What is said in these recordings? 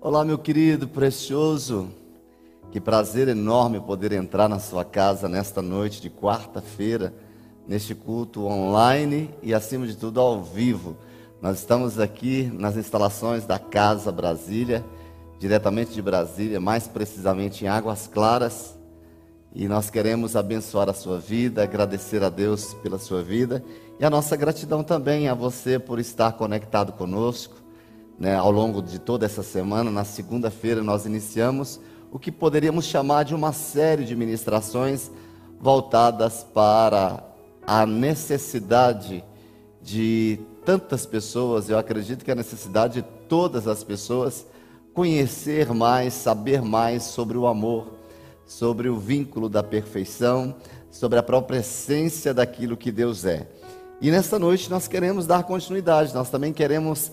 Olá, meu querido, precioso. Que prazer enorme poder entrar na sua casa nesta noite de quarta-feira, neste culto online e, acima de tudo, ao vivo. Nós estamos aqui nas instalações da Casa Brasília, diretamente de Brasília, mais precisamente em Águas Claras. E nós queremos abençoar a sua vida, agradecer a Deus pela sua vida e a nossa gratidão também a você por estar conectado conosco né, ao longo de toda essa semana. Na segunda-feira, nós iniciamos o que poderíamos chamar de uma série de ministrações voltadas para a necessidade de tantas pessoas, eu acredito que a necessidade de todas as pessoas conhecer mais, saber mais sobre o amor, sobre o vínculo da perfeição, sobre a própria essência daquilo que Deus é. E nesta noite nós queremos dar continuidade, nós também queremos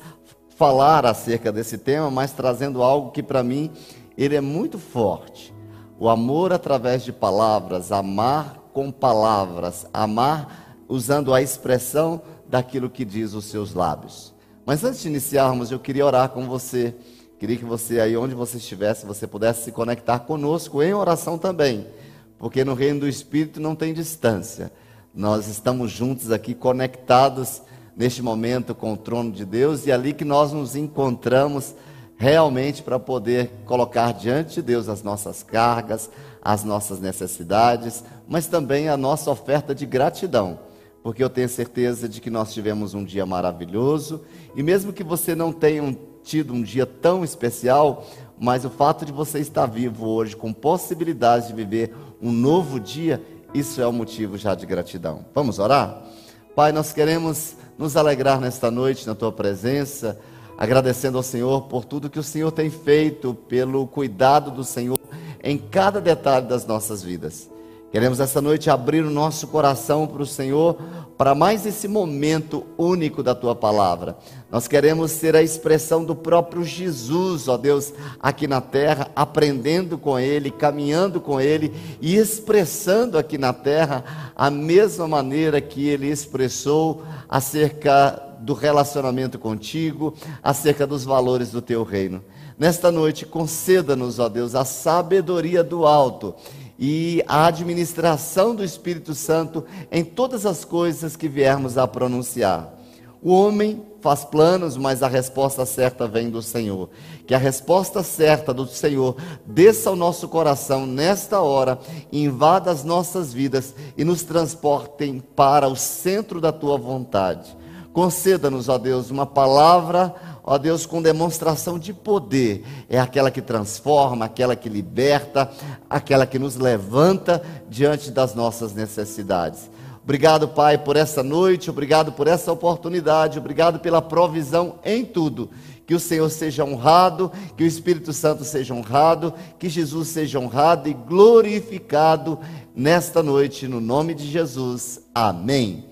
falar acerca desse tema, mas trazendo algo que para mim ele é muito forte. O amor através de palavras, amar com palavras, amar usando a expressão daquilo que diz os seus lábios. Mas antes de iniciarmos, eu queria orar com você. Queria que você aí onde você estivesse, você pudesse se conectar conosco em oração também, porque no reino do espírito não tem distância. Nós estamos juntos aqui conectados neste momento com o trono de Deus e é ali que nós nos encontramos realmente para poder colocar diante de Deus as nossas cargas, as nossas necessidades, mas também a nossa oferta de gratidão, porque eu tenho certeza de que nós tivemos um dia maravilhoso e mesmo que você não tenha tido um dia tão especial, mas o fato de você estar vivo hoje com possibilidade de viver um novo dia, isso é um motivo já de gratidão. Vamos orar? Pai, nós queremos nos alegrar nesta noite na tua presença, agradecendo ao Senhor por tudo que o Senhor tem feito, pelo cuidado do Senhor em cada detalhe das nossas vidas. Queremos essa noite abrir o nosso coração para o Senhor, para mais esse momento único da tua palavra. Nós queremos ser a expressão do próprio Jesus, ó Deus, aqui na terra, aprendendo com Ele, caminhando com Ele e expressando aqui na terra a mesma maneira que Ele expressou acerca do relacionamento contigo, acerca dos valores do teu reino. Nesta noite, conceda-nos, ó Deus, a sabedoria do alto e a administração do Espírito Santo em todas as coisas que viermos a pronunciar. O homem faz planos, mas a resposta certa vem do Senhor. Que a resposta certa do Senhor desça ao nosso coração nesta hora, invada as nossas vidas e nos transportem para o centro da tua vontade. Conceda-nos, ó Deus, uma palavra ó Deus, com demonstração de poder. É aquela que transforma, aquela que liberta, aquela que nos levanta diante das nossas necessidades. Obrigado, Pai, por essa noite, obrigado por essa oportunidade, obrigado pela provisão em tudo. Que o Senhor seja honrado, que o Espírito Santo seja honrado, que Jesus seja honrado e glorificado nesta noite, no nome de Jesus. Amém.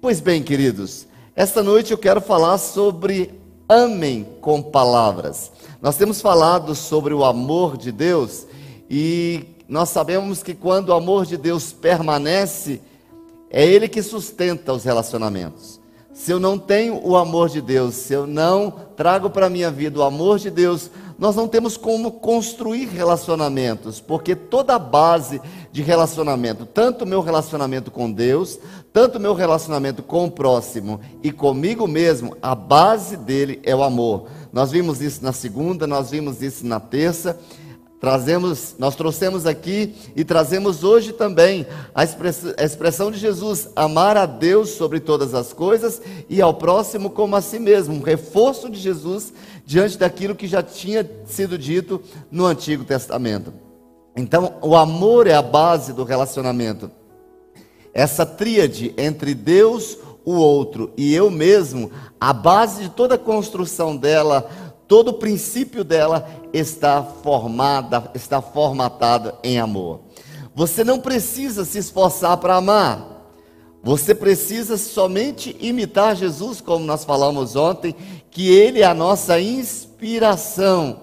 Pois bem, queridos, esta noite eu quero falar sobre amem com palavras. Nós temos falado sobre o amor de Deus e nós sabemos que quando o amor de Deus permanece, é Ele que sustenta os relacionamentos. Se eu não tenho o amor de Deus, se eu não trago para a minha vida o amor de Deus, nós não temos como construir relacionamentos, porque toda a base de relacionamento, tanto o meu relacionamento com Deus, tanto o meu relacionamento com o próximo e comigo mesmo, a base dele é o amor. Nós vimos isso na segunda, nós vimos isso na terça, Trazemos, nós trouxemos aqui e trazemos hoje também a expressão, de Jesus, amar a Deus sobre todas as coisas e ao próximo como a si mesmo, um reforço de Jesus diante daquilo que já tinha sido dito no Antigo Testamento. Então, o amor é a base do relacionamento. Essa tríade entre Deus, o outro e eu mesmo, a base de toda a construção dela todo o princípio dela está formada, está formatado em amor. Você não precisa se esforçar para amar. Você precisa somente imitar Jesus, como nós falamos ontem, que ele é a nossa inspiração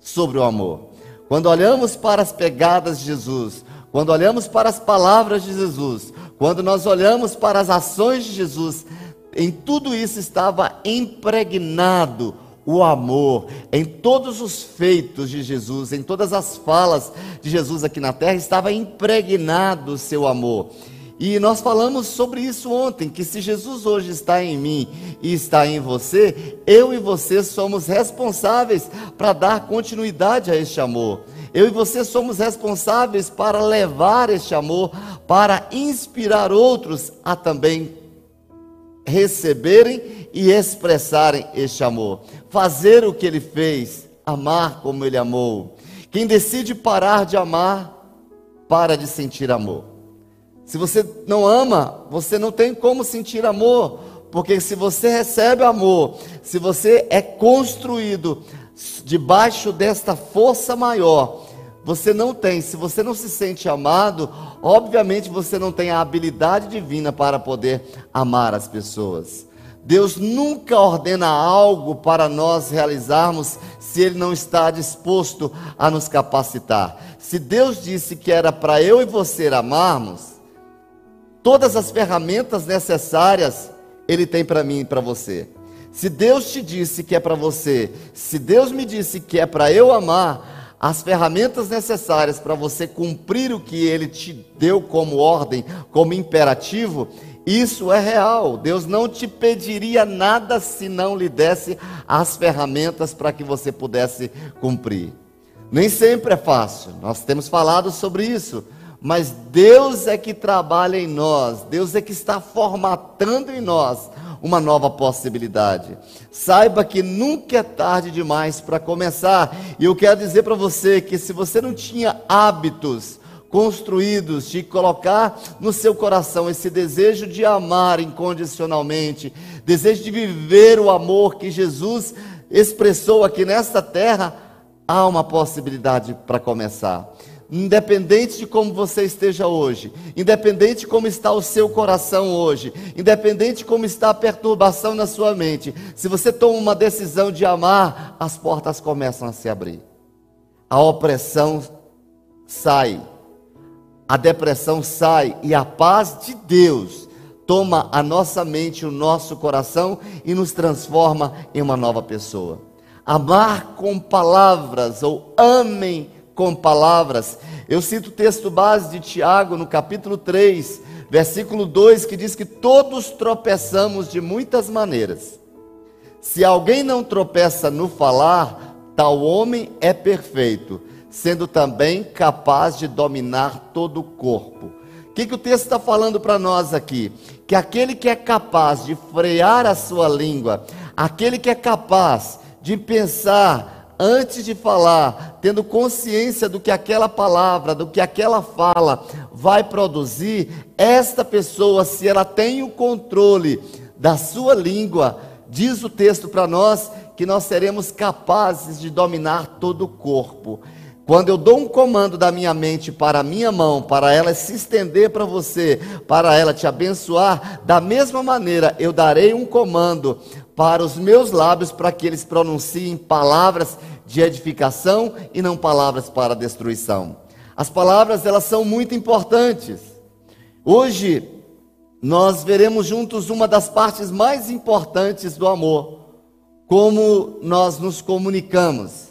sobre o amor. Quando olhamos para as pegadas de Jesus, quando olhamos para as palavras de Jesus, quando nós olhamos para as ações de Jesus, em tudo isso estava impregnado o amor. Em todos os feitos de Jesus, em todas as falas de Jesus aqui na terra, estava impregnado o seu amor. E nós falamos sobre isso ontem, que se Jesus hoje está em mim e está em você, eu e você somos responsáveis para dar continuidade a este amor. Eu e você somos responsáveis para levar este amor, para inspirar outros a também receberem e expressarem este amor. Fazer o que ele fez, amar como ele amou. Quem decide parar de amar, para de sentir amor. Se você não ama, você não tem como sentir amor, porque se você recebe amor, se você é construído debaixo desta força maior, você não tem, se você não se sente amado, obviamente você não tem a habilidade divina para poder amar as pessoas. Deus nunca ordena algo para nós realizarmos se Ele não está disposto a nos capacitar. Se Deus disse que era para eu e você amarmos, Todas as ferramentas necessárias Ele tem para mim e para você. Se Deus te disse que é para você, se Deus me disse que é para eu amar, as ferramentas necessárias para você cumprir o que Ele te deu como ordem, como imperativo, isso é real. Deus não te pediria nada se não lhe desse as ferramentas para que você pudesse cumprir. Nem sempre é fácil, nós temos falado sobre isso mas Deus é que trabalha em nós, Deus é que está formatando em nós uma nova possibilidade. Saiba que nunca é tarde demais para começar. E eu quero dizer para você que se você não tinha hábitos construídos de colocar no seu coração esse desejo de amar incondicionalmente, desejo de viver o amor que Jesus expressou aqui nesta terra, há uma possibilidade para começar. Independente de como você esteja hoje, independente de como está o seu coração hoje, independente de como está a perturbação na sua mente, se você toma uma decisão de amar, as portas começam a se abrir. A opressão sai, a depressão sai e a paz de Deus toma a nossa mente, o nosso coração e nos transforma em uma nova pessoa. Amar com palavras ou amem com palavras. Eu cito o texto base de Tiago, no capítulo 3, versículo 2, que diz que todos tropeçamos de muitas maneiras. Se alguém não tropeça no falar, tal homem é perfeito, sendo também capaz de dominar todo o corpo. O que, que o texto está falando para nós aqui? Que aquele que é capaz de frear a sua língua, aquele que é capaz de pensar antes de falar, tendo consciência do que aquela palavra, do que aquela fala vai produzir, esta pessoa, se ela tem o controle da sua língua, diz o texto para nós que nós seremos capazes de dominar todo o corpo. Quando eu dou um comando da minha mente para a minha mão, para ela se estender para você, para ela te abençoar, da mesma maneira eu darei um comando para os meus lábios para que eles pronunciem palavras de edificação e não palavras para destruição. As palavras elas são muito importantes. Hoje nós veremos juntos uma das partes mais importantes do amor, como nós nos comunicamos.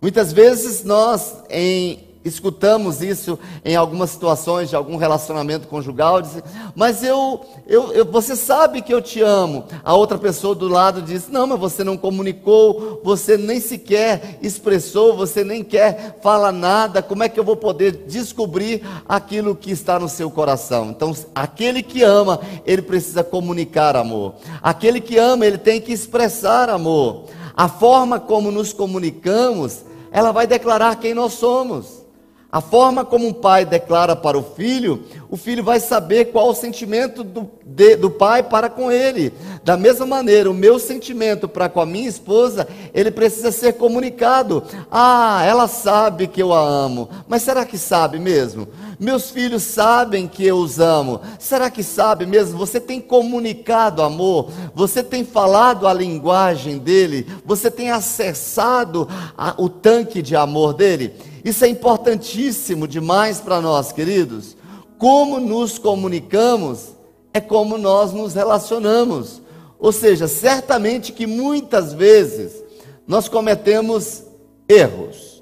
Muitas vezes nós, em escutamos isso em algumas situações de algum relacionamento conjugal, diz, mas eu, eu, eu, você sabe que eu te amo. A outra pessoa do lado diz, não, mas você não comunicou, você nem sequer expressou, você nem quer falar nada, como é que eu vou poder descobrir aquilo que está no seu coração? Então, aquele que ama, ele precisa comunicar amor. Aquele que ama, ele tem que expressar amor. A forma como nos comunicamos, ela vai declarar quem nós somos. A forma como um pai declara para o filho, o filho vai saber qual o sentimento do, de, do pai para com ele. Da mesma maneira, o meu sentimento para com a minha esposa, ele precisa ser comunicado. Ah, ela sabe que eu a amo, mas será que sabe mesmo? Meus filhos sabem que eu os amo. Será que sabe mesmo? Você tem comunicado amor, você tem falado a linguagem dele, você tem acessado a, o tanque de amor dele. Isso é importantíssimo demais para nós, queridos. Como nos comunicamos é como nós nos relacionamos. Ou seja, certamente que muitas vezes nós cometemos erros.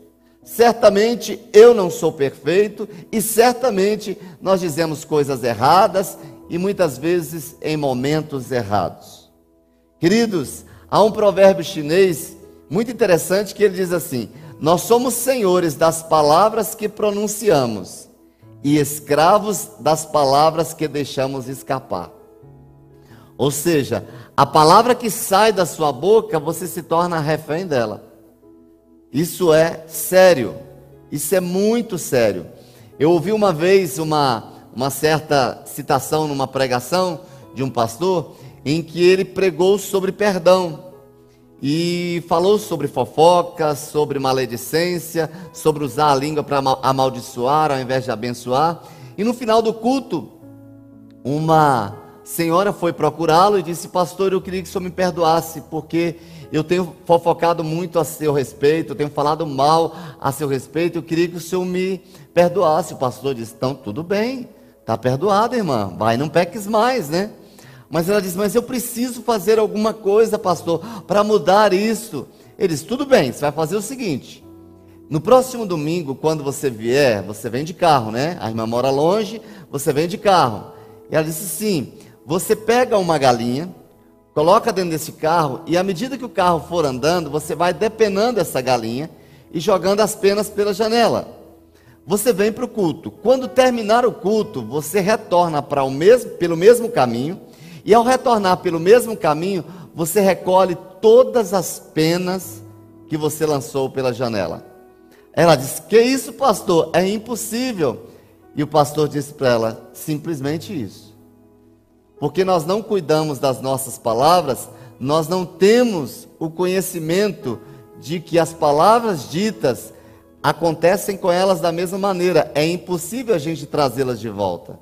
Certamente eu não sou perfeito e certamente nós dizemos coisas erradas e muitas vezes em momentos errados. Queridos, há um provérbio chinês muito interessante que ele diz assim: Nós somos senhores das palavras que pronunciamos e escravos das palavras que deixamos escapar. Ou seja, a palavra que sai da sua boca, você se torna refém dela. Isso é sério. Isso é muito sério. Eu ouvi uma vez uma, uma certa citação numa pregação de um pastor em que ele pregou sobre perdão e falou sobre fofoca, sobre maledicência, sobre usar a língua para amaldiçoar ao invés de abençoar. E no final do culto, uma senhora foi procurá-lo e disse: Pastor, eu queria que o senhor me perdoasse, porque eu tenho fofocado muito a seu respeito, eu tenho falado mal a seu respeito, eu queria que o senhor me perdoasse. O pastor disse: Então, tudo bem, está perdoado, irmã, vai, não peques mais, né? Mas ela disse: Mas eu preciso fazer alguma coisa, pastor, para mudar isso. Ele disse: Tudo bem, você vai fazer o seguinte. No próximo domingo, quando você vier, você vem de carro, né? A irmã mora longe, você vem de carro. E ela disse: Sim, você pega uma galinha, coloca dentro desse carro e à medida que o carro for andando, você vai depenando essa galinha e jogando as penas pela janela. Você vem para o culto. Quando terminar o culto, você retorna para o mesmo, pelo mesmo caminho e ao retornar pelo mesmo caminho, você recolhe todas as penas que você lançou pela janela. Ela disse: Que isso, pastor? É impossível. E o pastor disse para ela: Simplesmente isso porque nós não cuidamos das nossas palavras, nós não temos o conhecimento de que as palavras ditas acontecem com elas da mesma maneira. É impossível a gente trazê-las de volta.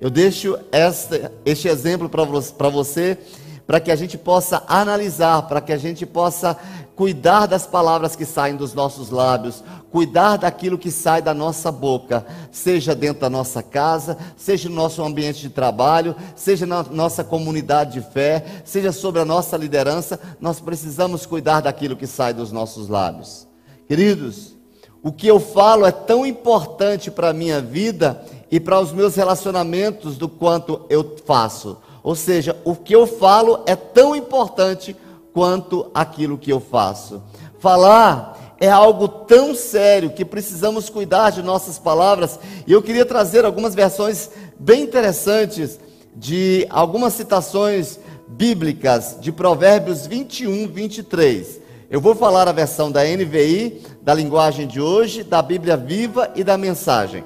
Eu deixo esta, este exemplo para você, para que a gente possa analisar, para que a gente possa cuidar das palavras que saem dos nossos lábios, cuidar daquilo que sai da nossa boca, seja dentro da nossa casa, seja no nosso ambiente de trabalho, seja na nossa comunidade de fé, seja sobre a nossa liderança, nós precisamos cuidar daquilo que sai dos nossos lábios. Queridos, o que eu falo é tão importante para a minha vida e para os meus relacionamentos do quanto eu faço. Ou seja, o que eu falo é tão importante quanto aquilo que eu faço. Falar é algo tão sério que precisamos cuidar de nossas palavras. E eu queria trazer algumas versões bem interessantes de algumas citações bíblicas de Provérbios 21, 23. Eu vou falar a versão da NVI, da linguagem de hoje, da Bíblia Viva e da mensagem.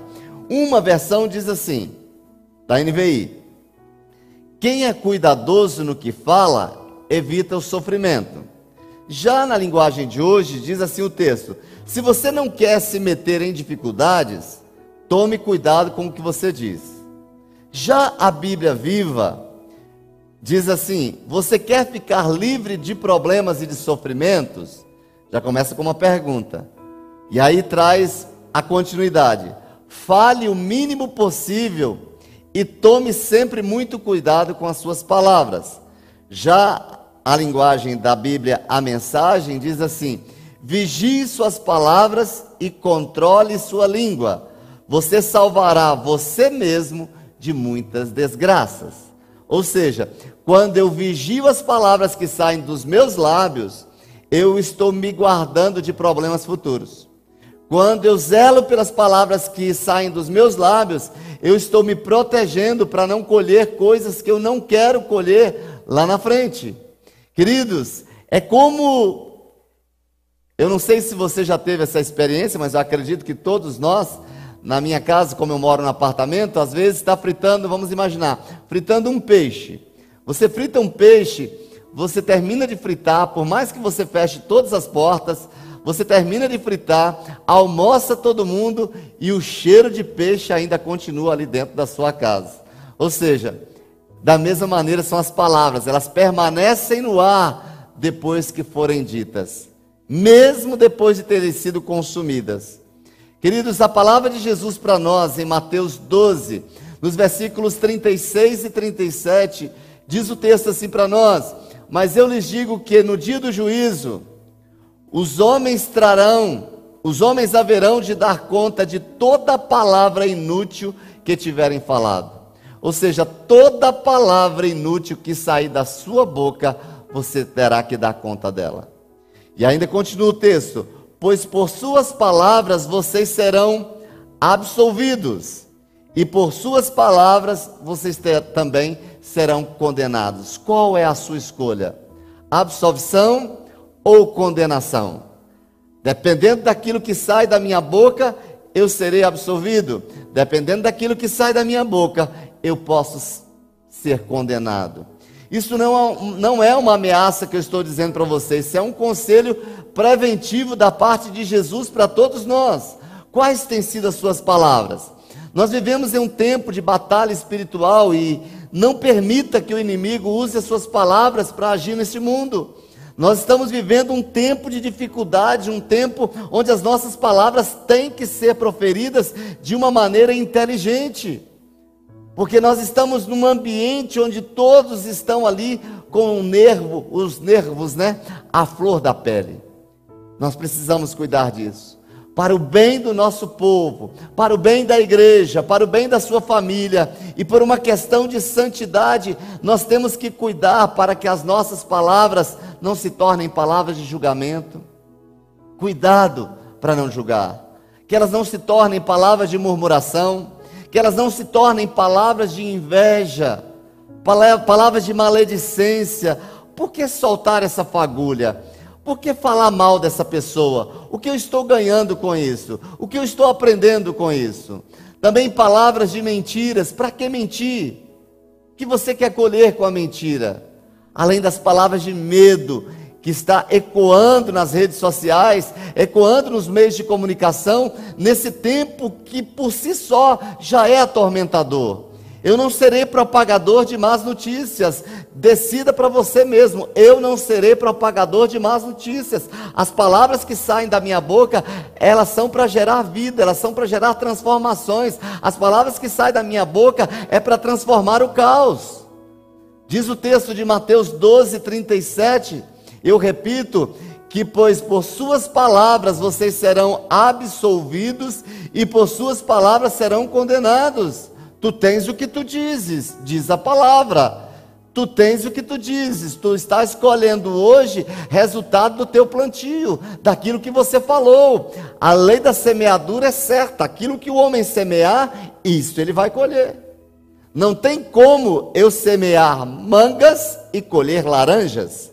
Uma versão diz assim, da NVI: Quem é cuidadoso no que fala, evita o sofrimento. Já na linguagem de hoje, diz assim o texto: se você não quer se meter em dificuldades, tome cuidado com o que você diz. Já a Bíblia viva diz assim: você quer ficar livre de problemas e de sofrimentos? Já começa com uma pergunta. E aí traz a continuidade. Fale o mínimo possível e tome sempre muito cuidado com as suas palavras. Já a linguagem da Bíblia, a mensagem, diz assim: vigie suas palavras e controle sua língua. Você salvará você mesmo de muitas desgraças. Ou seja, quando eu vigio as palavras que saem dos meus lábios, eu estou me guardando de problemas futuros. Quando eu zelo pelas palavras que saem dos meus lábios, eu estou me protegendo para não colher coisas que eu não quero colher lá na frente. Queridos, é como. Eu não sei se você já teve essa experiência, mas eu acredito que todos nós, na minha casa, como eu moro no apartamento, às vezes está fritando, vamos imaginar, fritando um peixe. Você frita um peixe, você termina de fritar, por mais que você feche todas as portas, você termina de fritar, almoça todo mundo e o cheiro de peixe ainda continua ali dentro da sua casa. Ou seja, da mesma maneira são as palavras, elas permanecem no ar depois que forem ditas, mesmo depois de terem sido consumidas. Queridos, a palavra de Jesus para nós em Mateus 12, nos versículos 36 e 37, diz o texto assim para nós: Mas eu lhes digo que no dia do juízo, Os homens trarão, os homens haverão de dar conta de toda palavra inútil que tiverem falado. Ou seja, toda palavra inútil que sair da sua boca, você terá que dar conta dela. E ainda continua o texto: Pois por suas palavras vocês serão absolvidos, e por suas palavras vocês ter, também serão condenados. Qual é a sua escolha? Absolvição ou condenação? Dependendo daquilo que sai da minha boca, eu serei absolvido. Dependendo daquilo que sai da minha boca, eu posso ser condenado. Isso não, é não é uma ameaça que eu estou dizendo para vocês, isso é um conselho preventivo da parte de Jesus para todos nós. Quais têm sido as suas palavras? Nós vivemos em um tempo de batalha espiritual e não permita que o inimigo use as suas palavras para agir nesse mundo. Nós estamos vivendo um tempo de dificuldade, um tempo onde as nossas palavras têm que ser proferidas de uma maneira inteligente. Porque nós estamos num ambiente onde todos estão ali com o nervo, os nervos, né, à flor da pele. Nós precisamos cuidar disso. Para o bem do nosso povo, para o bem da igreja, para o bem da sua família. E por uma questão de santidade, nós temos que cuidar para que as nossas palavras não se tornem palavras de julgamento. Cuidado para não julgar, que elas não se tornem palavras de murmuração, que elas não se tornem palavras de inveja, palavras de maledicência. Por que soltar essa fagulha? Por que falar mal dessa pessoa? O que eu estou ganhando com isso? O que eu estou aprendendo com isso? Também palavras de mentiras. Para que mentir? O que você quer colher com a mentira? Além das palavras de medo que está ecoando nas redes sociais, ecoando nos meios de comunicação, nesse tempo que por si só já é atormentador. Eu não serei propagador de más notícias. Decida para você mesmo. Eu não serei propagador de más notícias. As palavras que saem da minha boca, elas são para gerar vida, elas são para gerar transformações. As palavras que saem da minha boca é para transformar o caos. Diz o texto de Mateus 12, 37. Eu repito, que pois por suas palavras vocês serão absolvidos e por suas palavras serão condenados. Tu tens o que tu dizes, diz a palavra. Tu tens o que tu dizes, tu estás colhendo hoje resultado do teu plantio, daquilo que você falou. A lei da semeadura é certa, aquilo que o homem semear, isso ele vai colher. Não tem como eu semear mangas e colher laranjas.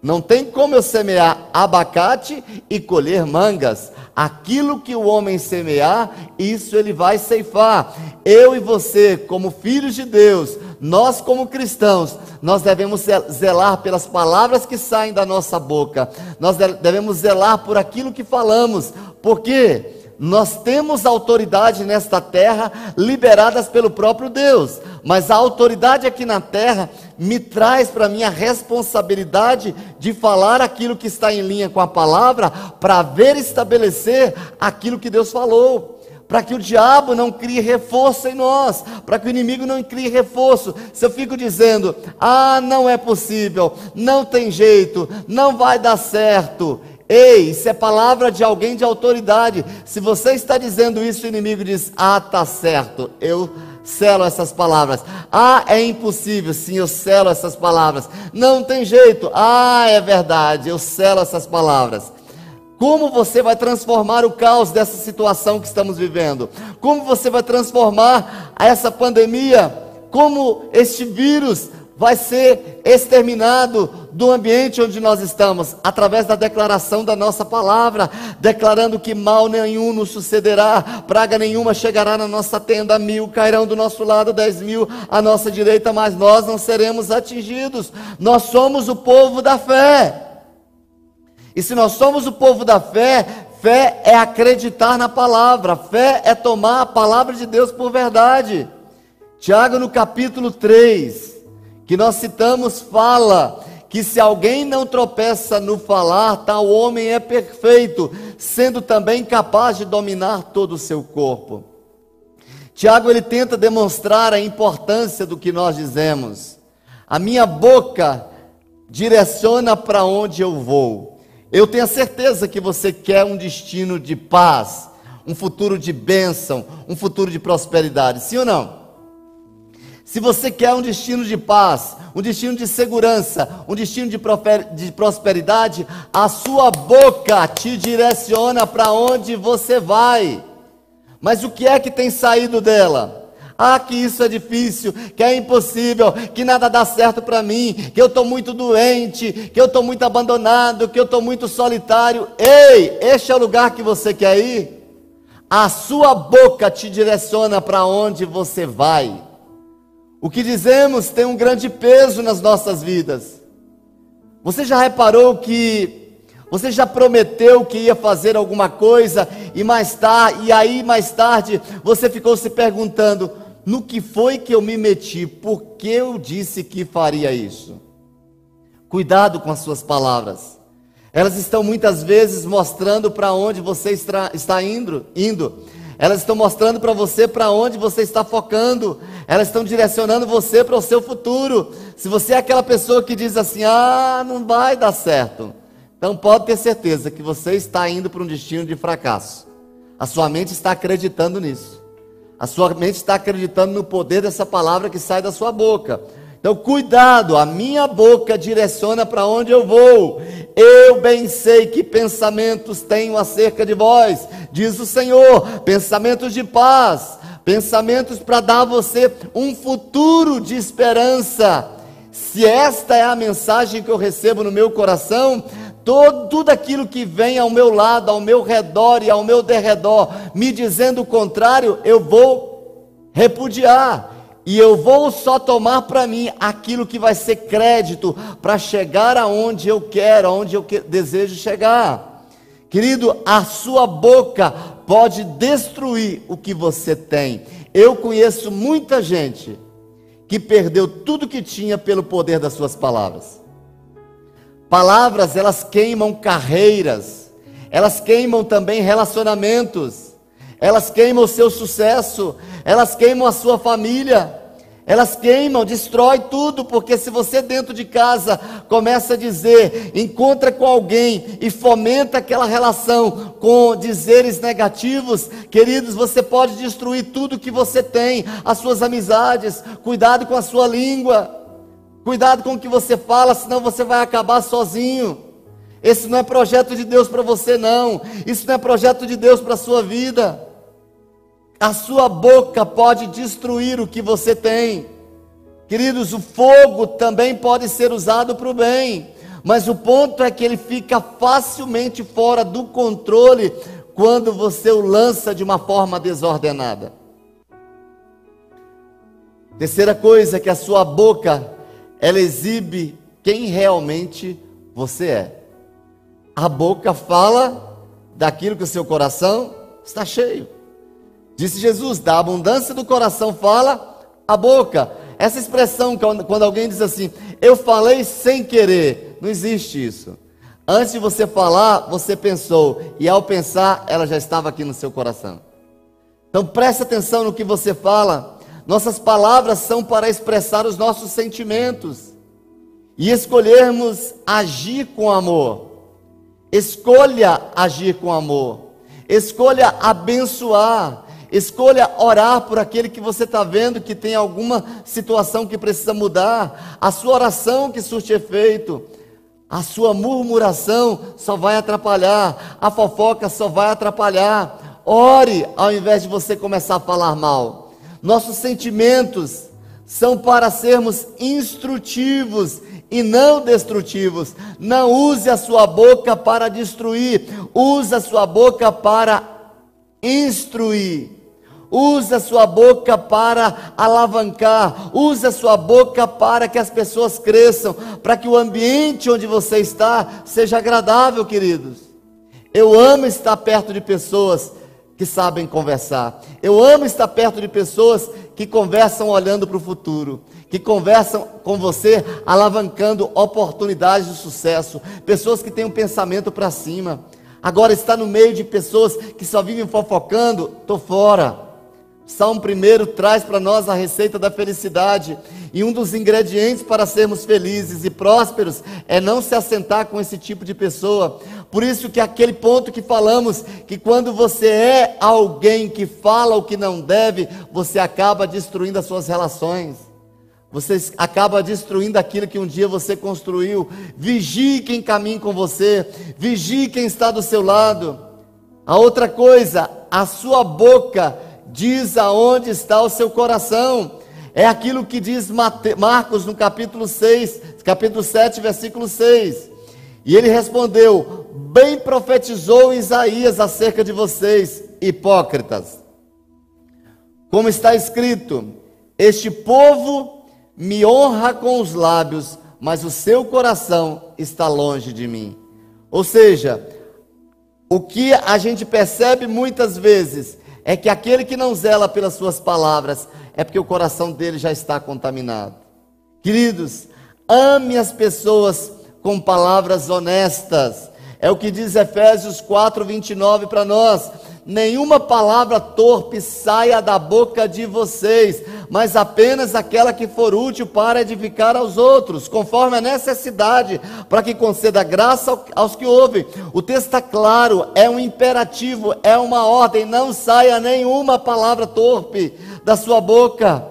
Não tem como eu semear abacate e colher mangas. Aquilo que o homem semear, isso ele vai ceifar. Eu e você, como filhos de Deus, nós como cristãos, nós devemos zelar pelas palavras que saem da nossa boca. Nós devemos zelar por aquilo que falamos. Por quê? Nós temos autoridade nesta terra liberadas pelo próprio Deus, mas a autoridade aqui na terra me traz para mim a responsabilidade de falar aquilo que está em linha com a palavra, para ver estabelecer aquilo que Deus falou para que o diabo não crie reforço em nós, para que o inimigo não crie reforço. Se eu fico dizendo, ah, não é possível, não tem jeito, não vai dar certo, Ei, isso é palavra de alguém de autoridade. Se você está dizendo isso, o inimigo diz: Ah, tá certo, eu selo essas palavras. Ah, é impossível, sim, eu selo essas palavras. Não tem jeito. Ah, é verdade, eu selo essas palavras. Como você vai transformar o caos dessa situação que estamos vivendo? Como você vai transformar essa pandemia? Como este vírus vai ser exterminado do ambiente onde nós estamos, através da declaração da nossa palavra, declarando que mal nenhum nos sucederá, praga nenhuma chegará na nossa tenda, mil cairão do nosso lado, dez mil à nossa direita, mas nós não seremos atingidos. Nós somos o povo da fé. E se nós somos o povo da fé, fé é acreditar na palavra, fé é tomar a palavra de Deus por verdade. Tiago, no capítulo 3, que nós citamos fala que se alguém não tropeça no falar, tal homem é perfeito, sendo também capaz de dominar todo o seu corpo. Tiago ele tenta demonstrar a importância do que nós dizemos. A minha boca direciona para onde eu vou. Eu tenho a certeza que você quer um destino de paz, um futuro de bênção, um futuro de prosperidade. Sim ou não? Se você quer um destino de paz, um destino de segurança, um destino de, de prosperidade, a sua boca te direciona para onde você vai. Mas o que é que tem saído dela? Ah, que isso é difícil, que é impossível, que nada dá certo para mim, que eu estou muito doente, que eu estou muito abandonado, que eu estou muito solitário. Ei, este é o lugar que você quer ir? A sua boca te direciona para onde você vai. O que dizemos tem um grande peso nas nossas vidas. Você já reparou que você já prometeu que ia fazer alguma coisa e mais tarde, e aí mais tarde você ficou se perguntando: no que foi que eu me meti? Por que eu disse que faria isso? Cuidado com as suas palavras. Elas estão muitas vezes mostrando para onde você está, está indo, indo. Elas estão mostrando para você para onde você está focando. Elas estão direcionando você para o seu futuro. Se você é aquela pessoa que diz assim: "Ah, não vai dar certo". Então pode ter certeza que você está indo para um destino de fracasso. A sua mente está acreditando nisso. A sua mente está acreditando no poder dessa palavra que sai da sua boca. Então, cuidado, a minha boca direciona para onde eu vou. Eu bem sei que pensamentos tenho acerca de vós, diz o Senhor, pensamentos de paz, pensamentos para dar a você um futuro de esperança. Se esta é a mensagem que eu recebo no meu coração, todo, tudo aquilo que vem ao meu lado, ao meu redor e ao meu derredor, me dizendo o contrário, eu vou repudiar. E eu vou só tomar para mim aquilo que vai ser crédito para chegar aonde eu quero, aonde eu que, desejo chegar. Querido, a sua boca pode destruir o que você tem. Eu conheço muita gente que perdeu tudo que tinha pelo poder das suas palavras. Palavras, elas queimam carreiras, elas queimam também relacionamentos, elas queimam o seu sucesso, elas queimam a sua família, elas queimam, destrói tudo, porque se você dentro de casa começa a dizer, encontra com alguém e fomenta aquela relação com dizeres negativos, queridos, você pode destruir tudo que você tem, as suas amizades, cuidado com a sua língua. Cuidado com o que você fala, senão você vai acabar sozinho. Esse não é projeto de Deus para você, não. Isso não é projeto de Deus para a sua vida. A sua boca pode destruir o que você tem. Queridos, o fogo também pode ser usado para o bem. Mas o ponto é que ele fica facilmente fora do controle quando você o lança de uma forma desordenada. Terceira coisa que a sua boca ela exibe quem realmente você é. A boca fala daquilo que o seu coração está cheio. Disse Jesus: da abundância do coração fala a boca. Essa expressão, quando alguém diz assim, eu falei sem querer, não existe isso. Antes de você falar, você pensou, e ao pensar, ela já estava aqui no seu coração. Então preste atenção no que você fala, nossas palavras são para expressar os nossos sentimentos e escolhermos agir com amor. Escolha agir com amor. Escolha abençoar. Escolha orar por aquele que você está vendo que tem alguma situação que precisa mudar. A sua oração que surte efeito. A sua murmuração só vai atrapalhar. A fofoca só vai atrapalhar. Ore ao invés de você começar a falar mal. Nossos sentimentos são para sermos instrutivos e não destrutivos. Não use a sua boca para destruir, use a sua boca para instruir. Use a sua boca para alavancar, use a sua boca para que as pessoas cresçam, para que o ambiente onde você está seja agradável, queridos. Eu amo estar perto de pessoas que sabem conversar. Eu amo estar perto de pessoas que conversam olhando para o futuro, que conversam com você alavancando oportunidades de sucesso, pessoas que têm um pensamento para cima. Agora está no meio de pessoas que só vivem fofocando, estou fora. Salmo 1 traz para nós a receita da felicidade. E um dos ingredientes para sermos felizes e prósperos é não se assentar com esse tipo de pessoa. Por isso que aquele ponto que falamos, que quando você é alguém que fala o que não deve, você acaba destruindo as suas relações. Você acaba destruindo aquilo que um dia você construiu. Vigie quem caminha com você, vigie quem está do seu lado. A outra coisa, a sua boca diz aonde está o seu coração. É aquilo que diz Marcos no capítulo 6, capítulo 7, versículo 6. E ele respondeu: Bem profetizou Isaías acerca de vocês, hipócritas. Como está escrito: Este povo me honra com os lábios, mas o seu coração está longe de mim. Ou seja, o que a gente percebe muitas vezes é que aquele que não zela pelas suas palavras é porque o coração dele já está contaminado. Queridos, ame as pessoas com palavras honestas. É o que diz Efésios 4, 29 para nós nenhuma palavra torpe saia da boca de vocês, mas apenas aquela que for útil para edificar aos outros, conforme a necessidade, para que conceda graça aos que ouvem. O texto está claro, é um imperativo, é uma ordem, não saia nenhuma palavra torpe da sua boca,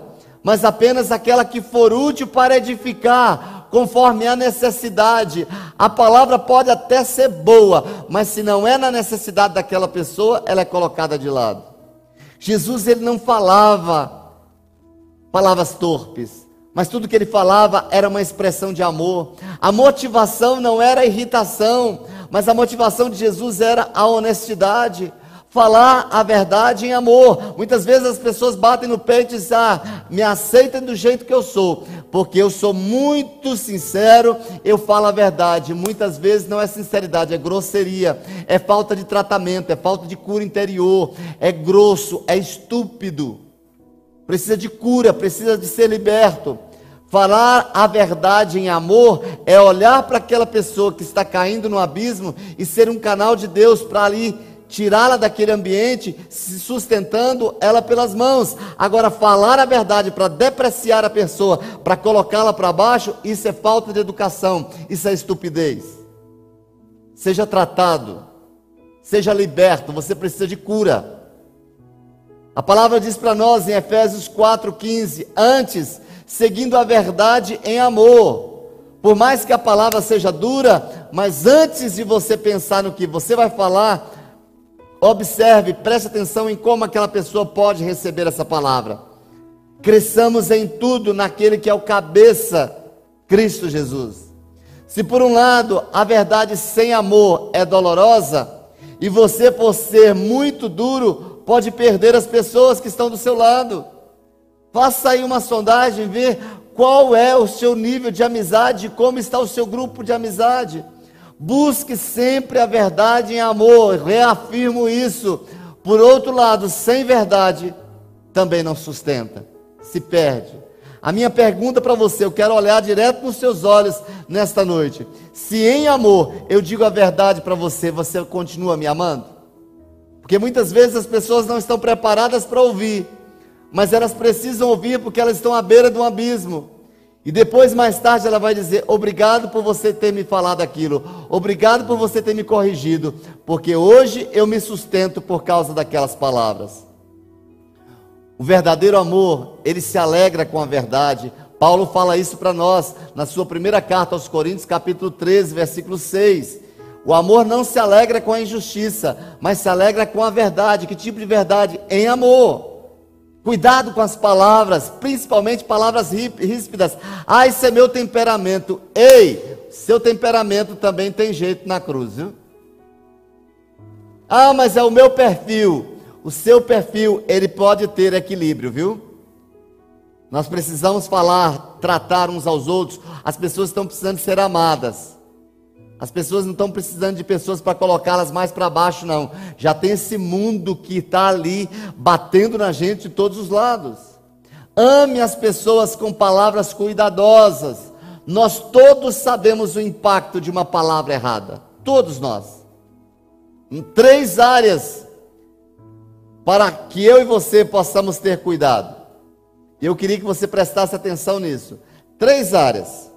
mas apenas aquela que for útil para edificar conforme a necessidade. A palavra pode até ser boa, mas se não é na necessidade daquela pessoa, ela é colocada de lado. Jesus ele não falava palavras torpes, mas tudo que ele falava era uma expressão de amor. A motivação não era a irritação, mas a motivação de Jesus era a honestidade falar a verdade em amor. Muitas vezes as pessoas batem no peito e dizem: ah, me aceitem do jeito que eu sou, porque eu sou muito sincero, eu falo a verdade. Muitas vezes não é sinceridade, é grosseria, é falta de tratamento, é falta de cura interior, é grosso, é estúpido. Precisa de cura, precisa de ser liberto. Falar a verdade em amor é olhar para aquela pessoa que está caindo no abismo e ser um canal de Deus para ali tirá-la daquele ambiente, sustentando ela pelas mãos. Agora, falar a verdade para depreciar a pessoa, para colocá-la para baixo, isso é falta de educação, isso é estupidez. Seja tratado, seja liberto, você precisa de cura. A palavra diz para nós em Efésios 4,15: Antes, seguindo a verdade em amor. Por mais que a palavra seja dura, mas antes de você pensar no que você vai falar, Observe, preste atenção em como aquela pessoa pode receber essa palavra. Cresçamos em tudo naquele que é o cabeça, Cristo Jesus. Se por um lado a verdade sem amor é dolorosa, e você, por ser muito duro, pode perder as pessoas que estão do seu lado. Faça aí uma sondagem, ver qual é o seu nível de amizade, como está o seu grupo de amizade. Busque sempre a verdade em amor, reafirmo isso. Por outro lado, sem verdade, também não sustenta, se perde. A minha pergunta para você, eu quero olhar direto nos seus olhos nesta noite. Se em amor eu digo a verdade para você, você continua me amando? Porque muitas vezes as pessoas não estão preparadas para ouvir, mas elas precisam ouvir porque elas estão à beira de um abismo. E depois, mais tarde, ela vai dizer: Obrigado por você ter me falado aquilo. Obrigado por você ter me corrigido. Porque hoje eu me sustento por causa daquelas palavras. O verdadeiro amor, ele se alegra com a verdade. Paulo fala isso para nós na sua primeira carta aos Coríntios, capítulo 13, versículo 6. O amor não se alegra com a injustiça, mas se alegra com a verdade. Que tipo de verdade? Em amor. Cuidado com as palavras, principalmente palavras ríspidas. Ah, esse é meu temperamento. Ei, seu temperamento também tem jeito na cruz, viu? Ah, mas é o meu perfil. O seu perfil, ele pode ter equilíbrio, viu? Nós precisamos falar, tratar uns aos outros. As pessoas estão precisando ser amadas. As pessoas não estão precisando de pessoas para colocá-las mais para baixo, não. Já tem esse mundo que está ali batendo na gente de todos os lados. Ame as pessoas com palavras cuidadosas. Nós todos sabemos o impacto de uma palavra errada. Todos nós. Em três áreas. para que eu e você possamos ter cuidado. Eu queria que você prestasse atenção nisso. Três áreas.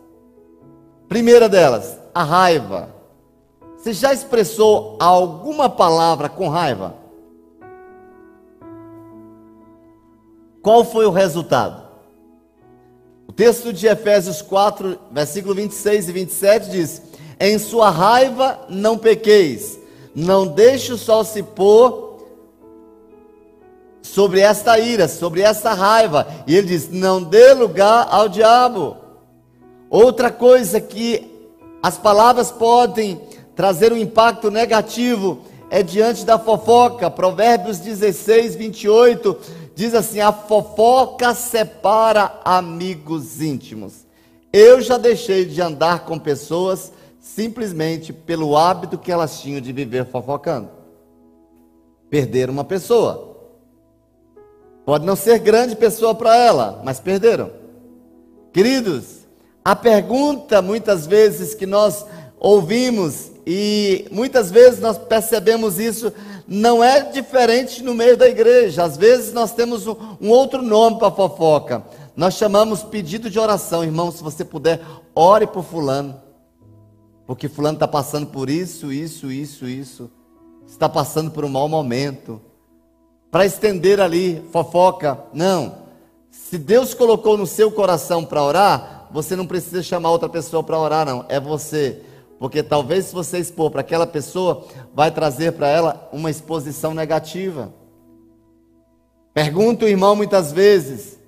Primeira delas, a raiva. Você já expressou alguma palavra com raiva? Qual foi o resultado? O texto de Efésios 4, versículo 26 e 27 diz: Em sua raiva não pequeis, não deixe o sol se pôr sobre esta ira, sobre esta raiva. E ele diz: Não dê lugar ao diabo. Outra coisa que as palavras podem trazer um impacto negativo é diante da fofoca. Provérbios 16, 28 diz assim: a fofoca separa amigos íntimos. Eu já deixei de andar com pessoas simplesmente pelo hábito que elas tinham de viver fofocando. Perderam uma pessoa. Pode não ser grande pessoa para ela, mas perderam. Queridos, a pergunta muitas vezes que nós ouvimos e muitas vezes nós percebemos isso não é diferente no meio da igreja. Às vezes nós temos um, um outro nome para fofoca. Nós chamamos pedido de oração, irmão. Se você puder, ore por Fulano, porque Fulano está passando por isso, isso, isso, isso. Está passando por um mau momento. Para estender ali fofoca, não. Se Deus colocou no seu coração para orar, você não precisa chamar outra pessoa para orar, não. É você. Porque talvez se você expor para aquela pessoa, vai trazer para ela uma exposição negativa. Pergunto, irmão, muitas vezes,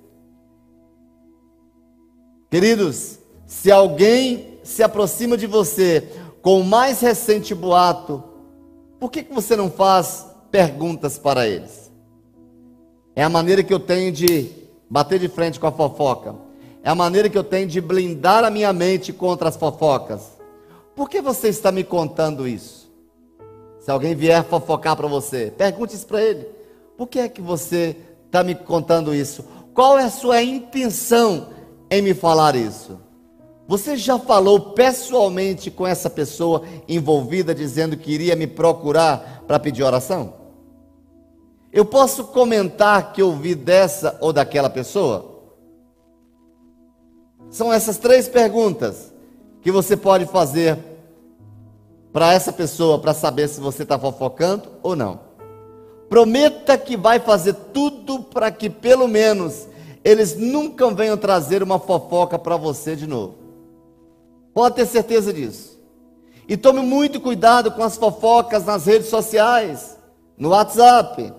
queridos, se alguém se aproxima de você com o mais recente boato, por que, que você não faz perguntas para eles? É a maneira que eu tenho de bater de frente com a fofoca. É a maneira que eu tenho de blindar a minha mente contra as fofocas. Por que você está me contando isso? Se alguém vier fofocar para você, pergunte isso para ele. Por que é que você está me contando isso? Qual é a sua intenção em me falar isso? Você já falou pessoalmente com essa pessoa envolvida, dizendo que iria me procurar para pedir oração? Eu posso comentar que ouvi dessa ou daquela pessoa? São essas três perguntas que você pode fazer para essa pessoa para saber se você está fofocando ou não. Prometa que vai fazer tudo para que pelo menos eles nunca venham trazer uma fofoca para você de novo. Pode ter certeza disso. E tome muito cuidado com as fofocas nas redes sociais, no WhatsApp.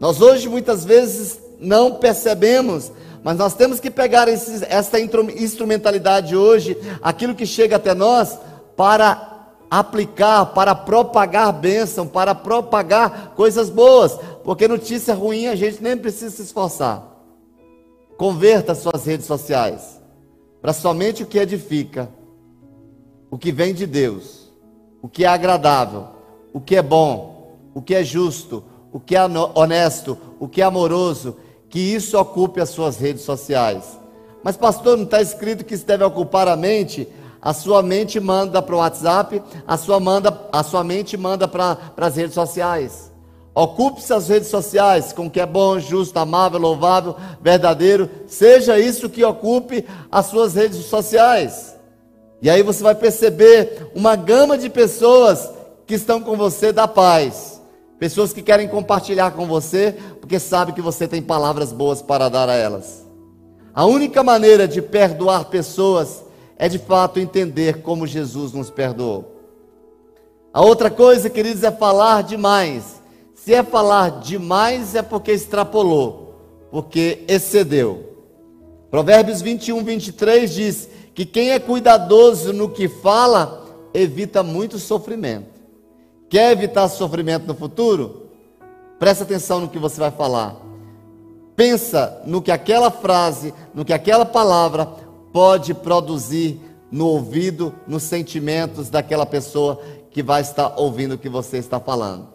Nós hoje muitas vezes não percebemos mas nós temos que pegar esses, essa instrumentalidade hoje, aquilo que chega até nós, para aplicar, para propagar bênção, para propagar coisas boas, porque notícia ruim a gente nem precisa se esforçar. Converta suas redes sociais para somente o que edifica, o que vem de Deus, o que é agradável, o que é bom, o que é justo, o que é honesto, o que é amoroso, que isso ocupe as suas redes sociais. Mas, pastor, não está escrito que isso deve ocupar a mente? A sua mente manda para o WhatsApp, a sua, manda, a sua mente manda para as redes sociais. Ocupe-se as redes sociais com o que é bom, justo, amável, louvável, verdadeiro. Seja isso que ocupe as suas redes sociais. E aí você vai perceber uma gama de pessoas que estão com você da paz Pessoas que querem compartilhar com você, porque sabe que você tem palavras boas para dar a elas. A única maneira de perdoar pessoas é de fato entender como Jesus nos perdoou. A outra coisa, queridos, é falar demais. Se é falar demais, é porque extrapolou, porque excedeu. Provérbios 21, 23 diz que quem é cuidadoso no que fala, evita muito sofrimento. Quer evitar sofrimento no futuro? Presta atenção no que você vai falar. Pensa no que aquela frase, no que aquela palavra pode produzir no ouvido, nos sentimentos daquela pessoa que vai estar ouvindo o que você está falando.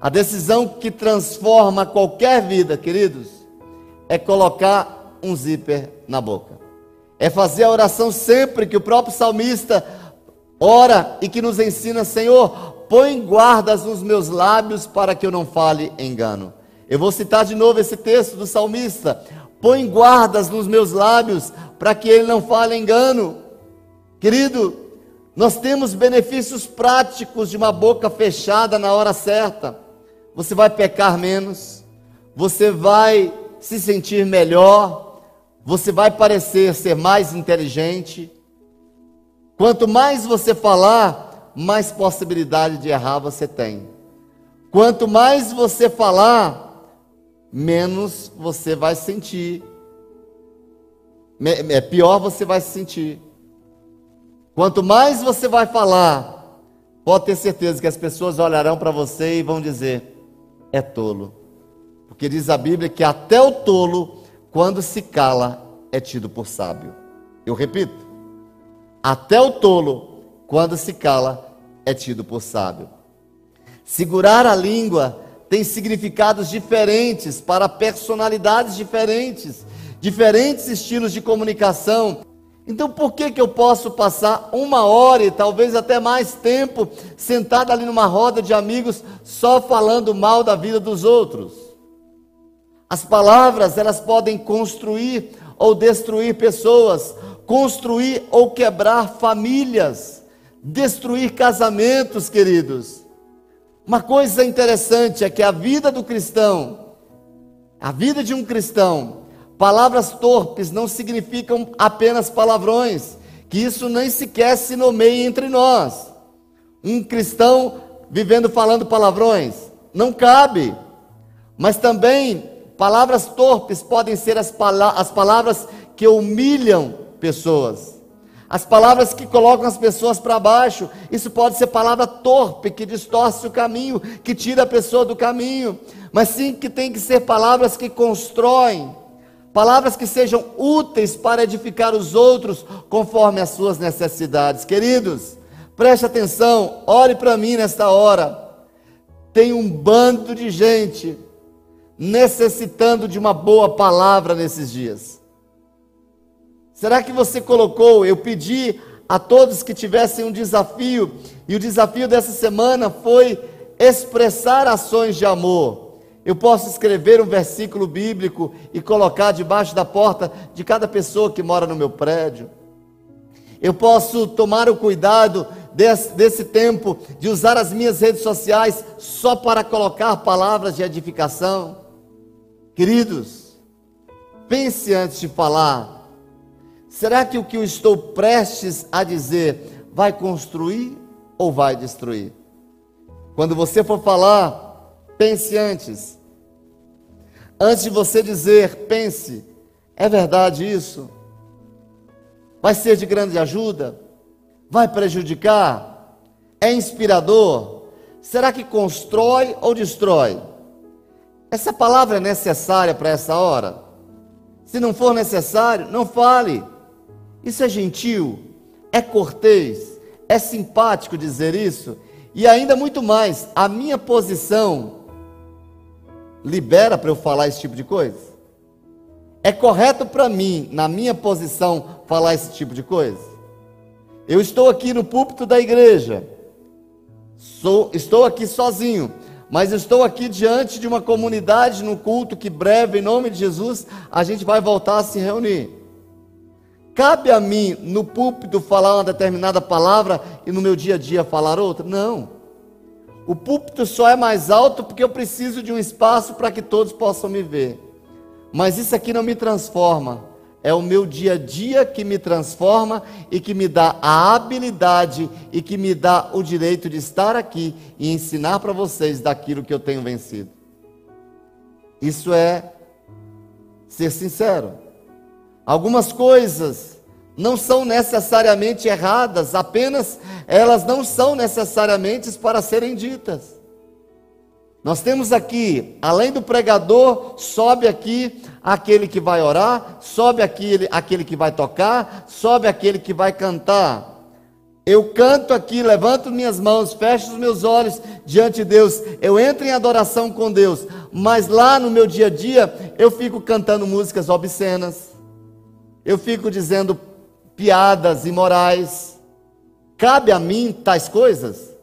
A decisão que transforma qualquer vida, queridos, é colocar um zíper na boca. É fazer a oração sempre que o próprio salmista ora e que nos ensina, Senhor, põe guardas nos meus lábios para que eu não fale engano. Eu vou citar de novo esse texto do salmista: põe guardas nos meus lábios para que ele não fale engano. Querido, nós temos benefícios práticos de uma boca fechada na hora certa. Você vai pecar menos, você vai se sentir melhor, você vai parecer ser mais inteligente. Quanto mais você falar, mais possibilidade de errar você tem. Quanto mais você falar, menos você vai sentir. É pior você vai se sentir. Quanto mais você vai falar, pode ter certeza que as pessoas olharão para você e vão dizer: é tolo. Porque diz a Bíblia que até o tolo, quando se cala, é tido por sábio. Eu repito: até o tolo, quando se cala, é tido por sábio. Segurar a língua tem significados diferentes para personalidades diferentes, diferentes estilos de comunicação. Então, por que, que eu posso passar uma hora e talvez até mais tempo sentado ali numa roda de amigos só falando mal da vida dos outros? As palavras, elas podem construir ou destruir pessoas, construir ou quebrar famílias, destruir casamentos, queridos. Uma coisa interessante é que a vida do cristão, a vida de um cristão, Palavras torpes não significam apenas palavrões, que isso nem sequer se nomeia entre nós. Um cristão vivendo falando palavrões, não cabe. Mas também palavras torpes podem ser as, pala as palavras que humilham pessoas. As palavras que colocam as pessoas para baixo, isso pode ser palavra torpe, que distorce o caminho, que tira a pessoa do caminho, mas sim que tem que ser palavras que constroem, palavras que sejam úteis para edificar os outros conforme as suas necessidades. Queridos, preste atenção, ore para mim nesta hora. Tem um bando de gente necessitando de uma boa palavra nesses dias. Será que você colocou? Eu pedi a todos que tivessem um desafio, e o desafio dessa semana foi expressar ações de amor. Eu posso escrever um versículo bíblico e colocar debaixo da porta de cada pessoa que mora no meu prédio. Eu posso tomar o cuidado desse, desse tempo de usar as minhas redes sociais só para colocar palavras de edificação. Queridos, pense antes de falar. Será que o que eu estou prestes a dizer vai construir ou vai destruir? Quando você for falar, Pense antes. Antes de você dizer, pense: é verdade isso? Vai ser de grande ajuda? Vai prejudicar? É inspirador? Será que constrói ou destrói? Essa palavra é necessária para essa hora? Se não for necessário, não fale. Isso é gentil, é cortês, é simpático dizer isso, e ainda muito mais, a minha posição libera para eu falar esse tipo de coisa? É correto para mim, na minha posição, falar esse tipo de coisa? Eu estou aqui no púlpito da igreja, sou, estou aqui sozinho, mas estou aqui diante de uma comunidade no culto que breve, em nome de Jesus, a gente vai voltar a se reunir. Cabe a mim, no púlpito, falar uma determinada palavra e no meu dia a dia falar outra? Não. O púlpito só é mais alto porque eu preciso de um espaço para que todos possam me ver. Mas isso aqui não me transforma. É o meu dia a dia que me transforma e que me dá a habilidade e que me dá o direito de estar aqui e ensinar para vocês daquilo que eu tenho vencido. Isso é ser sincero. Algumas coisas não são necessariamente erradas, apenas elas não são necessariamente para serem ditas. Nós temos aqui, além do pregador, sobe aqui aquele que vai orar, sobe aquele, aquele que vai tocar, sobe aquele que vai cantar. Eu canto aqui, levanto minhas mãos, fecho os meus olhos diante de Deus, eu entro em adoração com Deus, mas lá no meu dia a dia eu fico cantando músicas obscenas, eu fico dizendo piadas imorais. Cabe a mim tais coisas?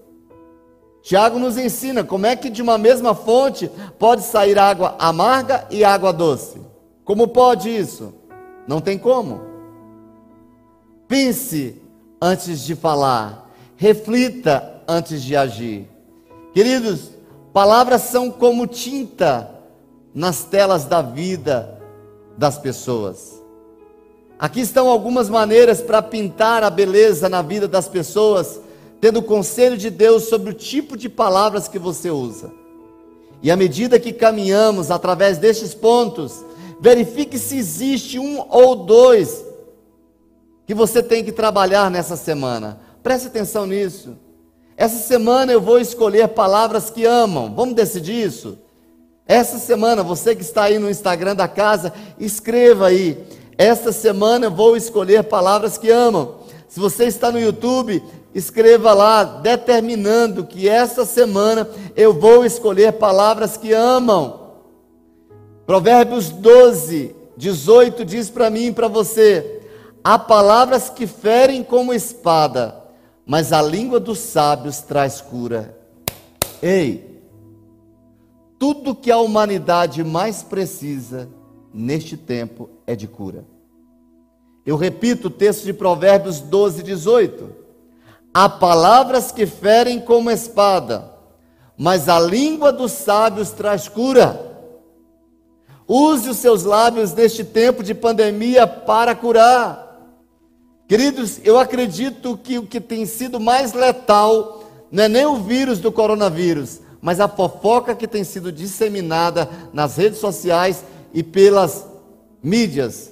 Tiago nos ensina como é que de uma mesma fonte pode sair água amarga e água doce. Como pode isso? Não tem como. Pense antes de falar, reflita antes de agir. Queridos, palavras são como tinta nas telas da vida das pessoas. Aqui estão algumas maneiras para pintar a beleza na vida das pessoas, tendo o conselho de Deus sobre o tipo de palavras que você usa. E à medida que caminhamos através destes pontos, verifique se existe um ou dois que você tem que trabalhar nessa semana. Preste atenção nisso. Essa semana eu vou escolher palavras que amam. Vamos decidir isso? Essa semana, você que está aí no Instagram da casa, escreva aí. Esta semana eu vou escolher palavras que amam. Se você está no YouTube, escreva lá, determinando que esta semana eu vou escolher palavras que amam. Provérbios 12, 18 diz para mim e para você: há palavras que ferem como espada, mas a língua dos sábios traz cura. Ei, tudo que a humanidade mais precisa neste tempo é de cura. Eu repito o texto de Provérbios 12, 18. Há palavras que ferem como espada, mas a língua dos sábios traz cura. Use os seus lábios neste tempo de pandemia para curar. Queridos, eu acredito que o que tem sido mais letal não é nem o vírus do coronavírus, mas a fofoca que tem sido disseminada nas redes sociais e pelas mídias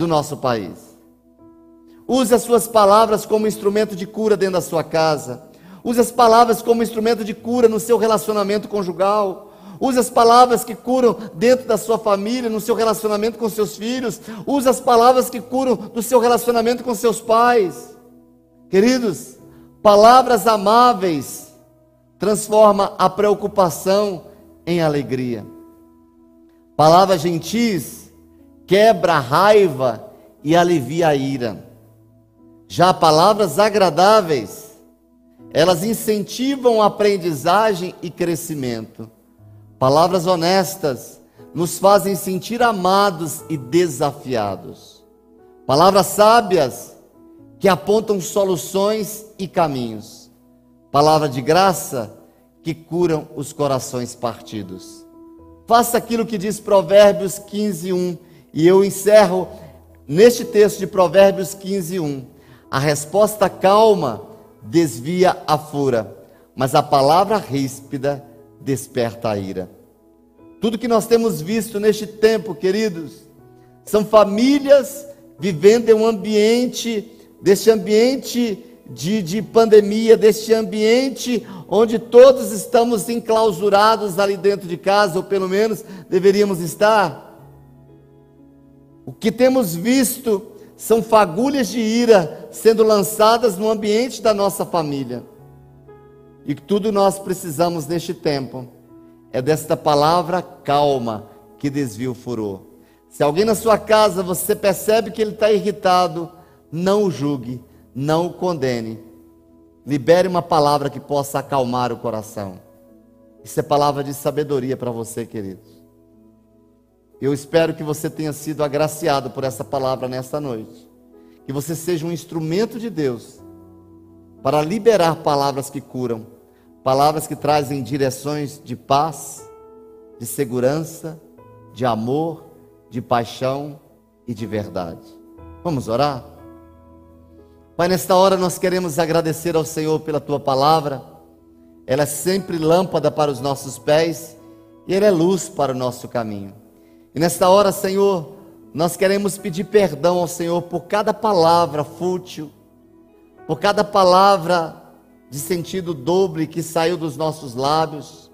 do nosso país. Use as suas palavras como instrumento de cura dentro da sua casa. Use as palavras como instrumento de cura no seu relacionamento conjugal. Use as palavras que curam dentro da sua família, no seu relacionamento com seus filhos. Use as palavras que curam do seu relacionamento com seus pais. Queridos, palavras amáveis transforma a preocupação em alegria. Palavras gentis quebra a raiva e alivia a ira. Já palavras agradáveis, elas incentivam a aprendizagem e crescimento. Palavras honestas nos fazem sentir amados e desafiados. Palavras sábias que apontam soluções e caminhos. Palavra de graça que curam os corações partidos. Faça aquilo que diz Provérbios 15, 1. E eu encerro neste texto de Provérbios 15, 1. A resposta calma desvia a fúria, mas a palavra ríspida desperta a ira. Tudo que nós temos visto neste tempo, queridos, são famílias vivendo em um ambiente, deste ambiente de, de pandemia, deste ambiente onde todos estamos enclausurados ali dentro de casa, ou pelo menos deveríamos estar. O que temos visto são fagulhas de ira sendo lançadas no ambiente da nossa família. E tudo nós precisamos neste tempo é desta palavra calma que desvia o furor. Se alguém na sua casa você percebe que ele está irritado, não o julgue, não o condene. Libere uma palavra que possa acalmar o coração. Isso é palavra de sabedoria para você, queridos. Eu espero que você tenha sido agraciado por essa palavra nesta noite. Que você seja um instrumento de Deus para liberar palavras que curam, palavras que trazem direções de paz, de segurança, de amor, de paixão e de verdade. Vamos orar? Pai, nesta hora nós queremos agradecer ao Senhor pela tua palavra. Ela é sempre lâmpada para os nossos pés e ela é luz para o nosso caminho. E nesta hora, Senhor, nós queremos pedir perdão ao Senhor por cada palavra fútil, por cada palavra de sentido doble que saiu dos nossos lábios.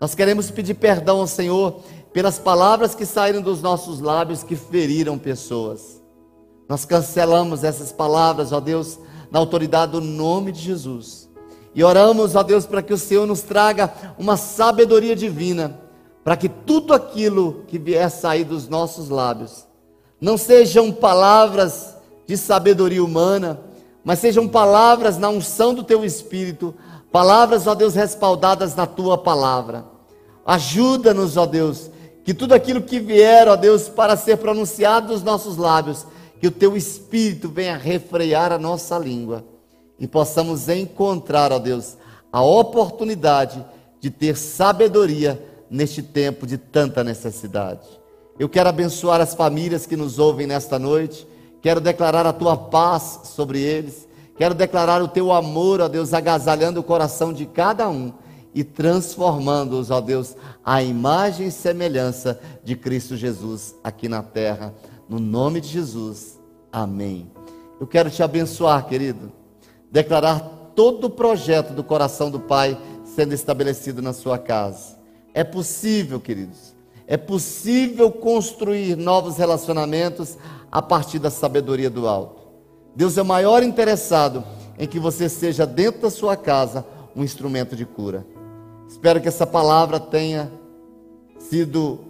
Nós queremos pedir perdão ao Senhor pelas palavras que saíram dos nossos lábios que feriram pessoas. Nós cancelamos essas palavras, ó Deus, na autoridade do nome de Jesus. E oramos, ó Deus, para que o Senhor nos traga uma sabedoria divina, para que tudo aquilo que vier sair dos nossos lábios não sejam palavras de sabedoria humana, mas sejam palavras na unção do teu espírito, palavras, ó Deus, respaldadas na tua palavra. Ajuda-nos, ó Deus, que tudo aquilo que vier, ó Deus, para ser pronunciado dos nossos lábios, que o teu espírito venha refrear a nossa língua e possamos encontrar, ó Deus, a oportunidade de ter sabedoria neste tempo de tanta necessidade. Eu quero abençoar as famílias que nos ouvem nesta noite, quero declarar a tua paz sobre eles, quero declarar o teu amor, ó Deus, agasalhando o coração de cada um e transformando-os, ó Deus, à imagem e semelhança de Cristo Jesus aqui na terra. No nome de Jesus. Amém. Eu quero te abençoar, querido. Declarar todo o projeto do coração do Pai sendo estabelecido na sua casa. É possível, queridos. É possível construir novos relacionamentos a partir da sabedoria do alto. Deus é o maior interessado em que você seja dentro da sua casa um instrumento de cura. Espero que essa palavra tenha sido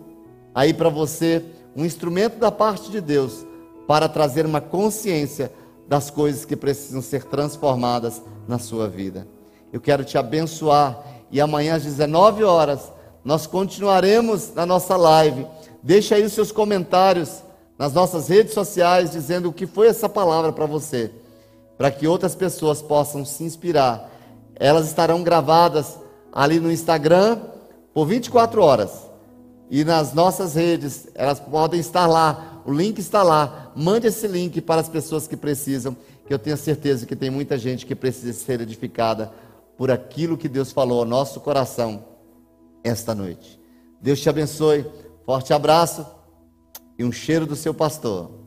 aí para você um instrumento da parte de Deus para trazer uma consciência das coisas que precisam ser transformadas na sua vida. Eu quero te abençoar e amanhã às 19 horas nós continuaremos na nossa live. Deixa aí os seus comentários nas nossas redes sociais dizendo o que foi essa palavra para você, para que outras pessoas possam se inspirar. Elas estarão gravadas ali no Instagram por 24 horas. E nas nossas redes, elas podem estar lá, o link está lá. Mande esse link para as pessoas que precisam, que eu tenho certeza que tem muita gente que precisa ser edificada por aquilo que Deus falou ao nosso coração esta noite. Deus te abençoe. Forte abraço e um cheiro do seu pastor.